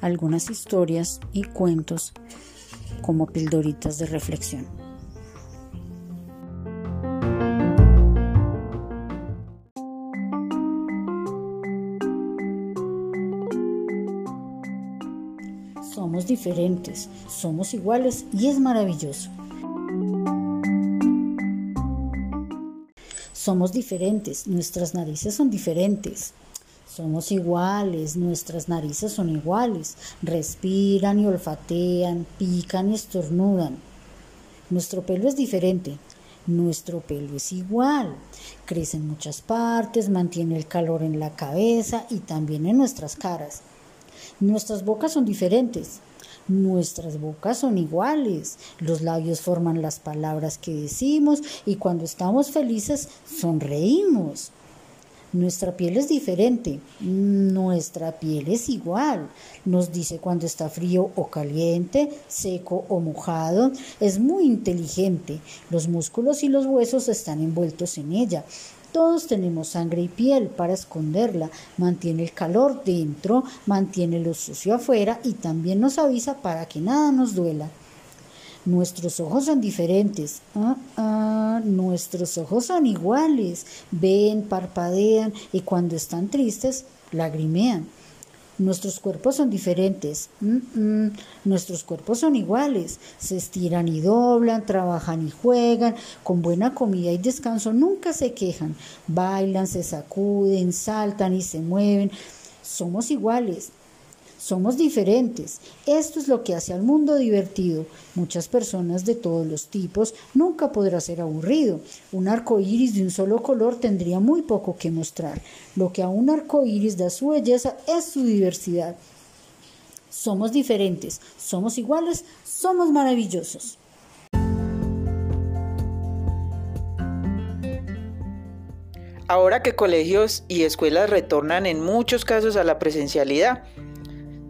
algunas historias y cuentos como pildoritas de reflexión. Somos diferentes, somos iguales y es maravilloso. Somos diferentes, nuestras narices son diferentes, somos iguales, nuestras narices son iguales, respiran y olfatean, pican y estornudan. Nuestro pelo es diferente, nuestro pelo es igual, crece en muchas partes, mantiene el calor en la cabeza y también en nuestras caras. Nuestras bocas son diferentes, nuestras bocas son iguales, los labios forman las palabras que decimos y cuando estamos felices sonreímos. Nuestra piel es diferente, nuestra piel es igual, nos dice cuando está frío o caliente, seco o mojado, es muy inteligente, los músculos y los huesos están envueltos en ella. Todos tenemos sangre y piel para esconderla, mantiene el calor dentro, mantiene lo sucio afuera y también nos avisa para que nada nos duela. Nuestros ojos son diferentes. Ah, nuestros ojos son iguales. Ven, parpadean y cuando están tristes, lagrimean. Nuestros cuerpos son diferentes. nuestros cuerpos son iguales. Se estiran y doblan, trabajan y juegan. Con buena comida y descanso nunca se quejan. Bailan, se sacuden, saltan y se mueven. Somos iguales. Somos diferentes. Esto es lo que hace al mundo divertido. Muchas personas de todos los tipos nunca podrá ser aburrido. Un arco iris de un solo color tendría muy poco que mostrar. Lo que a un arco iris da su belleza es su diversidad. Somos diferentes, somos iguales, somos maravillosos. Ahora que colegios y escuelas retornan en muchos casos a la presencialidad,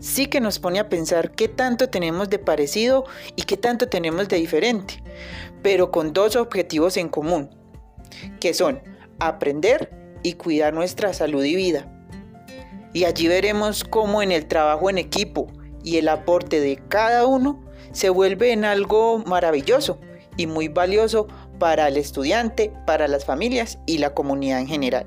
sí que nos pone a pensar qué tanto tenemos de parecido y qué tanto tenemos de diferente, pero con dos objetivos en común, que son aprender y cuidar nuestra salud y vida. Y allí veremos cómo en el trabajo en equipo y el aporte de cada uno se vuelve en algo maravilloso y muy valioso para el estudiante, para las familias y la comunidad en general.